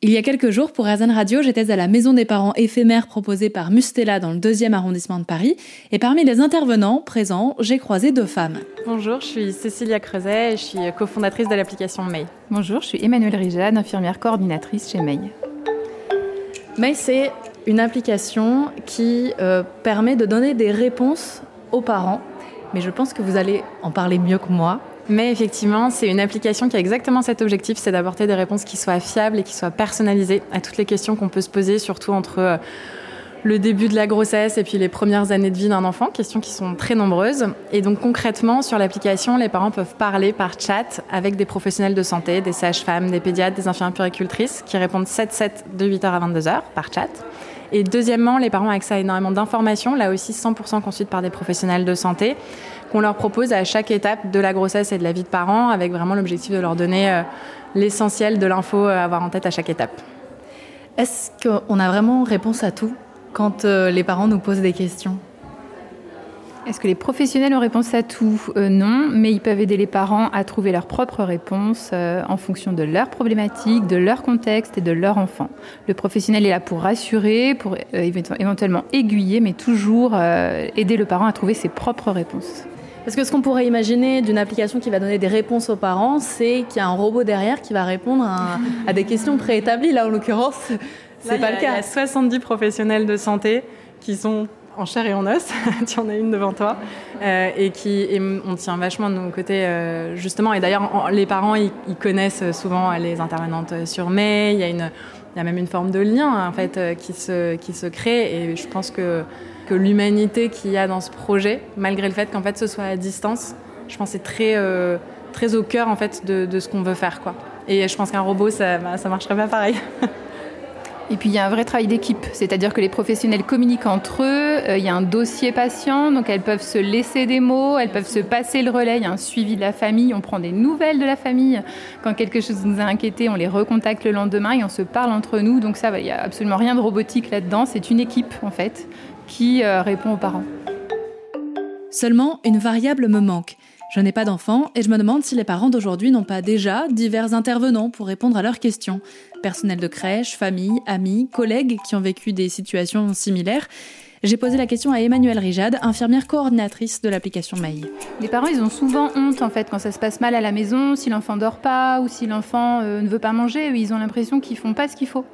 Il y a quelques jours, pour Azen Radio, j'étais à la maison des parents éphémère proposée par Mustela dans le deuxième arrondissement de Paris. Et parmi les intervenants présents, j'ai croisé deux femmes. Bonjour, je suis Cécilia Creuset et je suis cofondatrice de l'application May. Bonjour, je suis Emmanuelle Rijade, infirmière coordinatrice chez May. May, c'est une application qui euh, permet de donner des réponses aux parents. Mais je pense que vous allez en parler mieux que moi. Mais effectivement, c'est une application qui a exactement cet objectif, c'est d'apporter des réponses qui soient fiables et qui soient personnalisées à toutes les questions qu'on peut se poser, surtout entre euh, le début de la grossesse et puis les premières années de vie d'un enfant, questions qui sont très nombreuses. Et donc concrètement, sur l'application, les parents peuvent parler par chat avec des professionnels de santé, des sages-femmes, des pédiatres, des infirmières puricultrices qui répondent 7-7 de 8h à 22h par chat. Et deuxièmement, les parents ont accès à énormément d'informations, là aussi 100% conçues par des professionnels de santé, qu'on leur propose à chaque étape de la grossesse et de la vie de parents, avec vraiment l'objectif de leur donner euh, l'essentiel de l'info à avoir en tête à chaque étape. Est-ce qu'on a vraiment réponse à tout quand euh, les parents nous posent des questions? Est-ce que les professionnels ont réponse à tout? Euh, Non, mais ils peuvent aider les parents à trouver leurs propres réponses euh, en fonction de leurs problématiques, de leur contexte et de leur enfant. Le professionnel est là pour rassurer, pour euh, éventuellement aiguiller, mais toujours aider le parent à trouver ses propres réponses. Parce que ce qu'on pourrait imaginer d'une application qui va donner des réponses aux parents, c'est qu'il y a un robot derrière qui va répondre à, à des questions préétablies. Là, en l'occurrence, c'est pas le cas. Il y a 70 professionnels de santé qui sont en chair et en os, tu en as une devant toi, euh, et qui on tient vachement de nos côtés euh, justement. Et d'ailleurs, les parents, ils, connaissent souvent les intervenantes sur May. Il y a une, y a même une forme de lien en fait qui se qui se crée. Et je pense que que l'humanité qu'il y a dans ce projet, malgré le fait qu'en fait ce soit à distance, je pense c'est très euh, très au cœur en fait de, de ce qu'on veut faire quoi. Et je pense qu'un robot, ça, bah, ça marcherait pas pareil. Et puis il y a un vrai travail d'équipe, c'est-à-dire que les professionnels communiquent entre eux, euh, il y a un dossier patient, donc elles peuvent se laisser des mots, elles peuvent se passer le relais, il y a un suivi de la famille, on prend des nouvelles de la famille. Quand quelque chose nous a inquiété, on les recontacte le lendemain et on se parle entre nous. Donc ça, il n'y a absolument rien de robotique là-dedans, c'est une équipe en fait qui euh, répond aux parents. Seulement, une variable me manque. Je n'ai pas d'enfants et je me demande si les parents d'aujourd'hui n'ont pas déjà divers intervenants pour répondre à leurs questions. Personnel de crèche, famille, amis, collègues qui ont vécu des situations similaires. J'ai posé la question à Emmanuelle Rijade, infirmière coordinatrice de l'application Maï. Les parents, ils ont souvent honte en fait quand ça se passe mal à la maison, si l'enfant dort pas ou si l'enfant euh, ne veut pas manger, ils ont l'impression qu'ils font pas ce qu'il faut.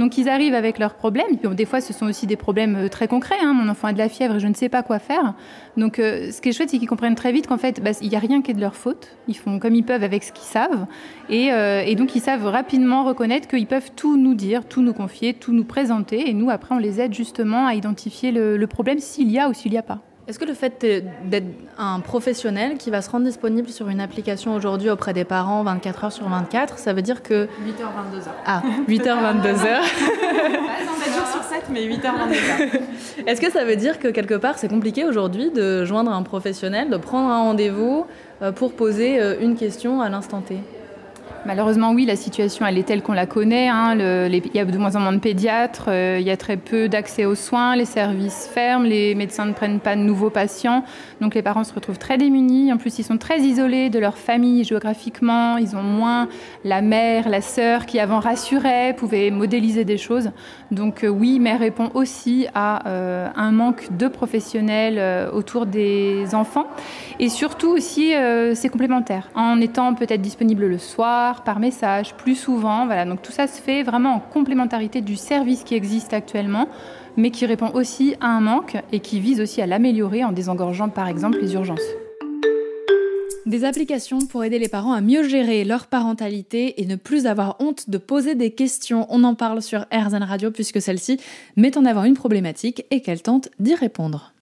Donc ils arrivent avec leurs problèmes. Puis, des fois, ce sont aussi des problèmes euh, très concrets. Hein. Mon enfant a de la fièvre et je ne sais pas quoi faire. Donc euh, ce qui est chouette, c'est qu'ils comprennent très vite qu'en fait, bah, il n'y a rien qui est de leur faute. Ils font comme ils peuvent avec ce qu'ils savent. Et donc ils savent rapidement reconnaître qu'ils peuvent tout nous dire, tout nous confier, tout nous présenter. Et nous, après, on les aide justement à identifier le, problème s'il y a ou s'il n'y a pas. Est-ce que le fait d'être un professionnel qui va se rendre disponible sur une application aujourd'hui auprès des parents 24 heures sur 24, ça veut dire que... 8h, 22h. Ah, 8h, 22h. 7 jours sur 7, mais 8h, 22h. Est-ce que ça veut dire que quelque part c'est compliqué aujourd'hui de joindre un professionnel, de prendre un rendez-vous euh, pour poser euh, une question à l'instant T? Malheureusement, oui, la situation, elle est telle qu'on la connaît. Hein. il y a de moins en moins de pédiatres, euh, il y a très peu d'accès aux soins, les services ferment, les médecins ne prennent pas de nouveaux patients. Donc les parents se retrouvent très démunis. En plus, ils sont très isolés de leur famille géographiquement. Ils ont moins la mère, la sœur qui avant rassurait, pouvait modéliser des choses. Donc euh, oui, mais répond aussi à euh, un manque de professionnels autour des enfants. Et surtout aussi, c'est complémentaire. En étant peut-être disponible le soir, par message, plus souvent. Voilà, donc tout ça se fait vraiment en complémentarité du service qui existe actuellement, mais qui répond aussi à un manque et qui vise aussi à l'améliorer en désengorgeant par exemple les urgences. Des applications pour aider les parents à mieux gérer leur parentalité et ne plus avoir honte de poser des questions. On en parle sur RZN Radio puisque celle-ci met en avant une problématique et qu'elle tente d'y répondre.